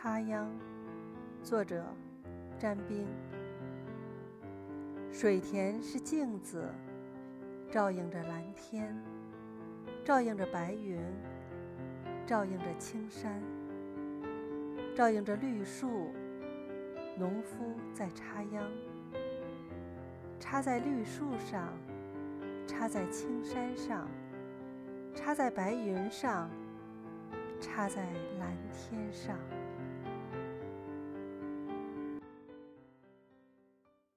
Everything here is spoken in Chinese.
插秧，作者詹冰。水田是镜子，照映着蓝天，照映着白云，照映着青山，照映着绿树。农夫在插秧，插在绿树上，插在青山上，插在白云上。插在蓝天上。